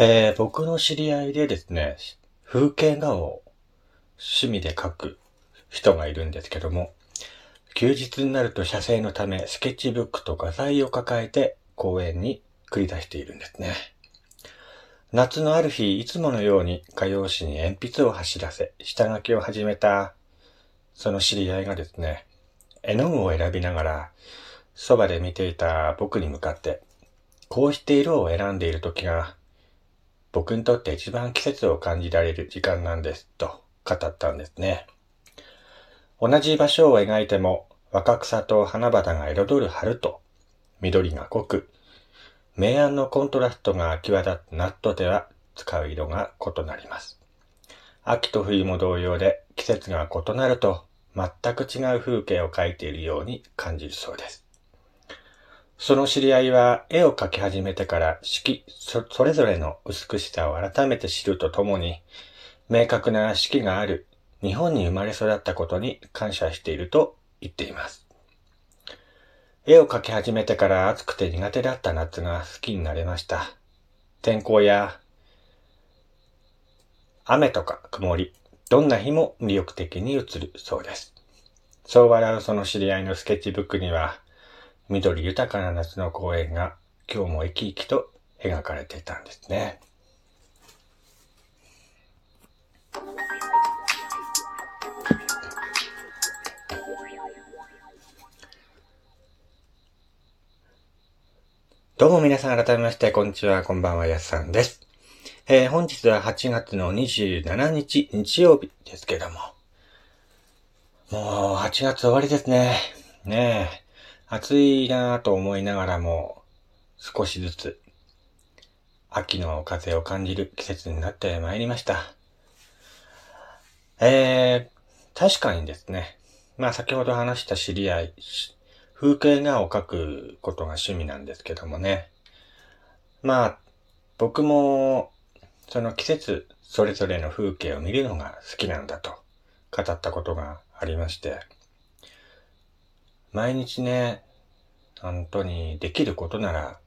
えー、僕の知り合いでですね、風景画を趣味で描く人がいるんですけども、休日になると写生のためスケッチブックと画材を抱えて公園に繰り出しているんですね。夏のある日、いつものように画用紙に鉛筆を走らせ、下書きを始めた、その知り合いがですね、絵の具を選びながら、そばで見ていた僕に向かって、こうして色を選んでいる時が、僕にとって一番季節を感じられる時間なんです、と語ったんですね。同じ場所を描いても、若草と花々が彩る春と、緑が濃く、明暗のコントラストが際立つナットでは使う色が異なります。秋と冬も同様で季節が異なると全く違う風景を描いているように感じるそうです。その知り合いは絵を描き始めてから四季それぞれの美しさを改めて知るとともに、明確な四季がある日本に生まれ育ったことに感謝していると言っています。絵を描き始めてから暑くて苦手だった夏が好きになれました。天候や雨とか曇り、どんな日も魅力的に映るそうです。そう笑うその知り合いのスケッチブックには、緑豊かな夏の公園が今日も生き生きと描かれていたんですね。どうも皆さん改めまして、こんにちは、こんばんは、やすさんです。えー、本日は8月の27日、日曜日ですけども。もう、8月終わりですね。ねえ。暑いなぁと思いながらも、少しずつ、秋の風を感じる季節になってまいりました。えー、確かにですね。まあ先ほど話した知り合い、風景画を描くことが趣味なんですけどもね。まあ、僕も、その季節、それぞれの風景を見るのが好きなんだと語ったことがありまして、毎日ね、本当にできることなら、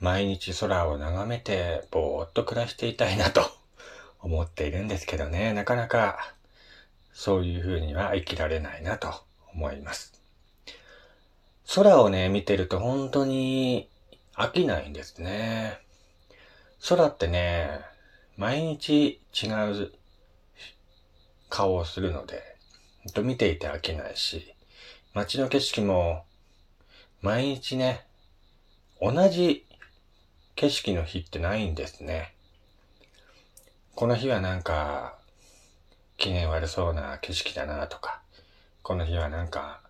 毎日空を眺めてぼーっと暮らしていたいなと 思っているんですけどね、なかなかそういう風には生きられないなと思います。空をね、見てると本当に飽きないんですね。空ってね、毎日違う顔をするので、と見ていて飽きないし、街の景色も毎日ね、同じ景色の日ってないんですね。この日はなんか、機嫌悪そうな景色だなとか、この日はなんか、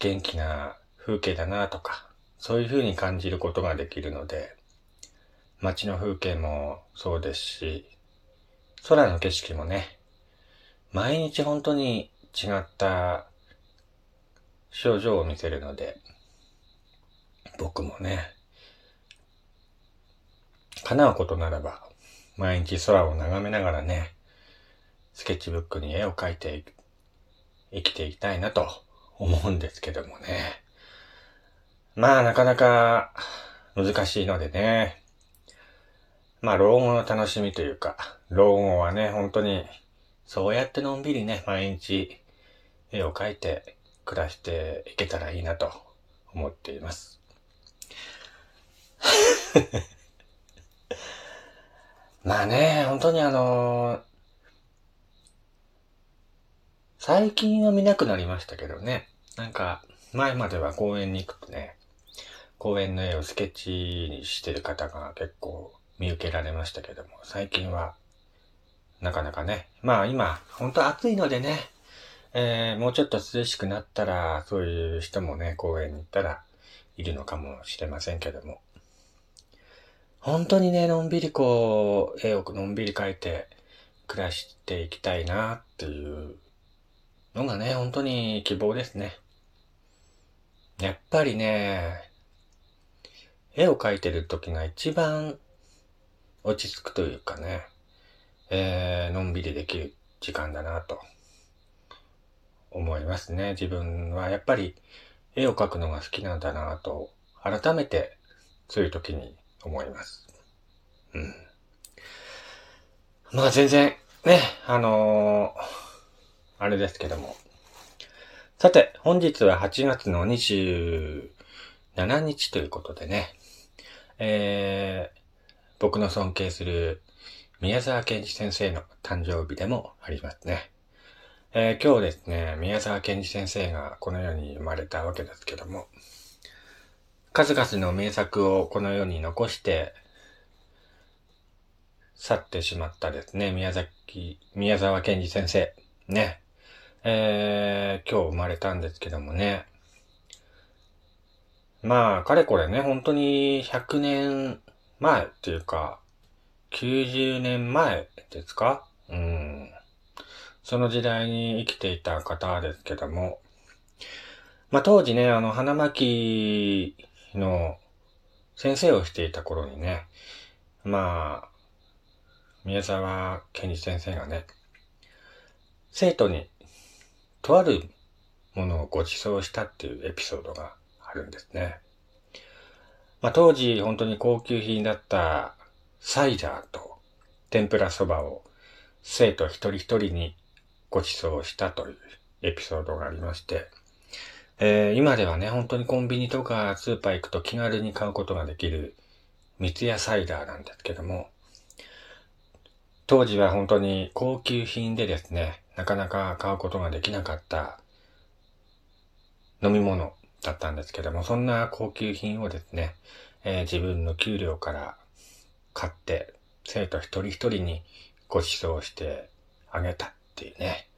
元気な風景だなとか、そういう風に感じることができるので、街の風景もそうですし、空の景色もね、毎日本当に違った症状を見せるので、僕もね、叶うことならば、毎日空を眺めながらね、スケッチブックに絵を描いて生きていきたいなと思うんですけどもね。まあ、なかなか難しいのでね。まあ、老後の楽しみというか、老後はね、本当に、そうやってのんびりね、毎日絵を描いて暮らしていけたらいいなと思っています。まあね、本当にあのー、最近は見なくなりましたけどね。なんか、前までは公園に行くとね、公園の絵をスケッチにしてる方が結構見受けられましたけども、最近はなかなかね、まあ今、本当暑いのでね、えー、もうちょっと涼しくなったら、そういう人もね、公園に行ったらいるのかもしれませんけども。本当にね、のんびりこう、絵をのんびり描いて暮らしていきたいなっていうのがね、本当に希望ですね。やっぱりね、絵を描いてる時が一番落ち着くというかね、えー、のんびりできる時間だなと思いますね。自分はやっぱり絵を描くのが好きなんだなと改めてそういう時に思います。うん。まあ全然、ね、あのー、あれですけども。さて、本日は8月の27日ということでね、えー、僕の尊敬する宮沢賢治先生の誕生日でもありますね。えー、今日ですね、宮沢賢治先生がこの世に生まれたわけですけども、数々の名作をこの世に残して去ってしまったですね、宮崎、宮沢賢治先生。ね。えー、今日生まれたんですけどもね。まあ、かれこれね、本当に100年前っていうか、90年前ですか？うん。その時代に生きていた方ですけども、まあ当時ね、あの、花巻の先生をしていた頃にね、まあ、宮沢賢治先生がね、生徒にとあるものをご馳走したっていうエピソードがあるんですね。まあ、当時本当に高級品だったサイダーと天ぷらそばを生徒一人一人にご馳走したというエピソードがありまして、えー、今ではね、本当にコンビニとかスーパー行くと気軽に買うことができる三ツ矢サイダーなんですけども、当時は本当に高級品でですね、なかなか買うことができなかった飲み物だったんですけども、そんな高級品をですね、えー、自分の給料から買って、生徒一人一人にご馳走してあげた。っていうね、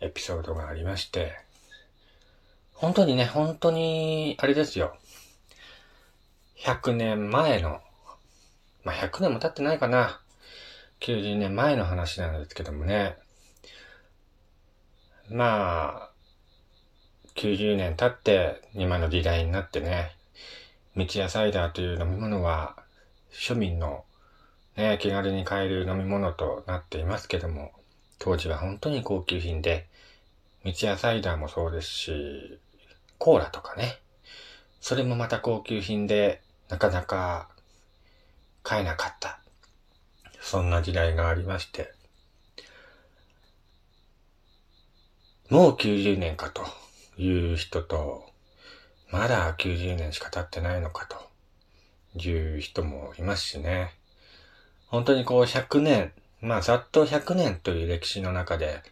エピソードがありまして、本当にね、本当に、あれですよ。100年前の、まあ、100年も経ってないかな。90年前の話なんですけどもね。まあ、90年経って今の時代になってね、道屋サイダーという飲み物は庶民のね、気軽に買える飲み物となっていますけども、当時は本当に高級品で、道屋サイダーもそうですし、コーラとかね、それもまた高級品でなかなか買えなかった。そんな時代がありまして、もう90年かという人と、まだ90年しか経ってないのかという人もいますしね。本当にこう100年、まあざっと100年という歴史の中で、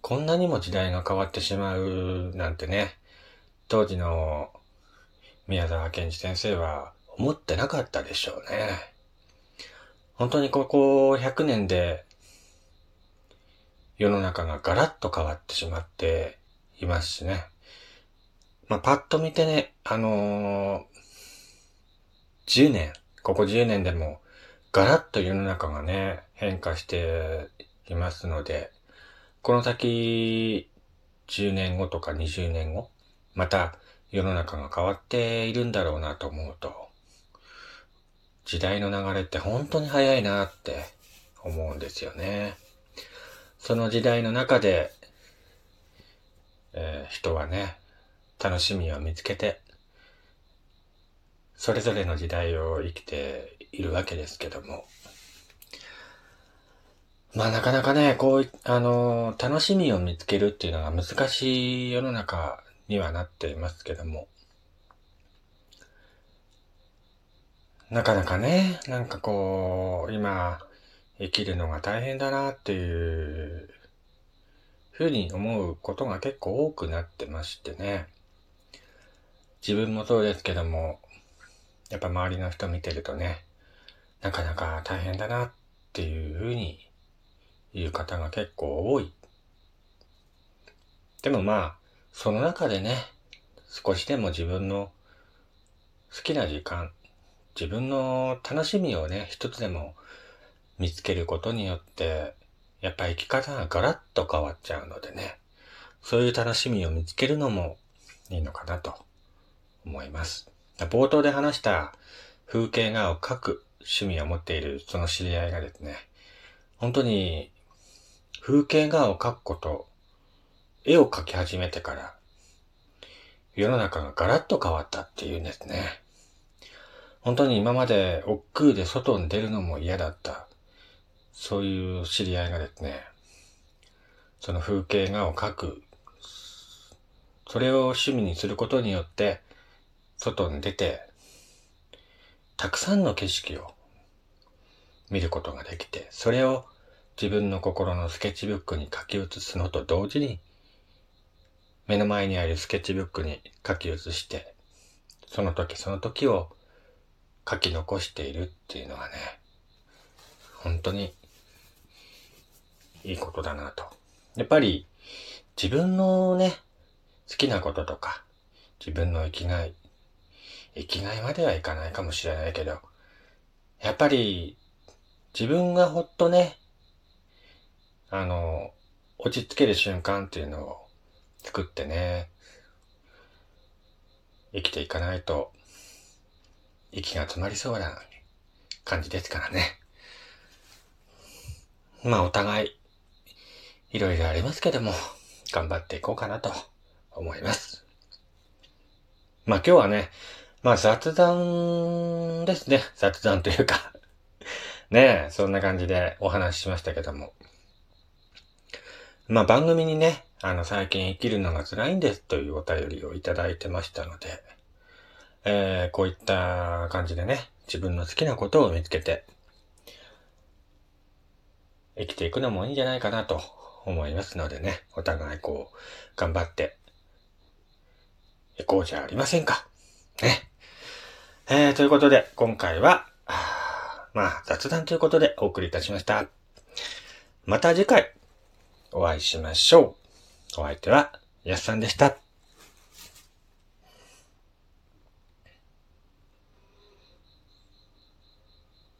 こんなにも時代が変わってしまうなんてね、当時の宮沢賢治先生は思ってなかったでしょうね。本当にここ100年で世の中がガラッと変わってしまっていますしね。まあ、パッと見てね、あのー、10年、ここ10年でもガラッと世の中がね、変化していますので、この先10年後とか20年後、また世の中が変わっているんだろうなと思うと、時代の流れって本当に早いなって思うんですよね。その時代の中で、えー、人はね、楽しみを見つけて、それぞれの時代を生きているわけですけども。まあなかなかね、こう、あの、楽しみを見つけるっていうのが難しい世の中にはなっていますけども。なかなかね、なんかこう、今、生きるのが大変だなっていうふうに思うことが結構多くなってましてね。自分もそうですけども、やっぱ周りの人見てるとね、なかなか大変だなっていうふうに言う方が結構多い。でもまあ、その中でね、少しでも自分の好きな時間、自分の楽しみをね、一つでも見つけることによって、やっぱ生き方がガラッと変わっちゃうのでね、そういう楽しみを見つけるのもいいのかなと思います。冒頭で話した風景画を描く趣味を持っているその知り合いがですね、本当に風景画を描くこと、絵を描き始めてから世の中がガラッと変わったっていうんですね。本当に今まで億劫で外に出るのも嫌だった。そういう知り合いがですね、その風景画を描く。それを趣味にすることによって、外に出て、たくさんの景色を見ることができて、それを自分の心のスケッチブックに書き写すのと同時に、目の前にあるスケッチブックに書き写して、その時その時を書き残しているっていうのはね、本当にいいことだなと。やっぱり自分のね、好きなこととか、自分の生きがい、生きがいまではいかないかもしれないけど、やっぱり自分がほっとね、あの、落ち着ける瞬間っていうのを作ってね、生きていかないと、息が詰まりそうな感じですからね。まあお互い、いろいろありますけども、頑張っていこうかなと思います。まあ今日はね、まあ雑談ですね。雑談というか ねえ、そんな感じでお話ししましたけども。まあ番組にね、あの最近生きるのが辛いんですというお便りをいただいてましたので、えー、こういった感じでね、自分の好きなことを見つけて、生きていくのもいいんじゃないかなと思いますのでね、お互いこう、頑張っていこうじゃありませんか。ね。えー、ということで、今回は、まあ、雑談ということでお送りいたしました。また次回、お会いしましょう。お相手は、やすさんでした。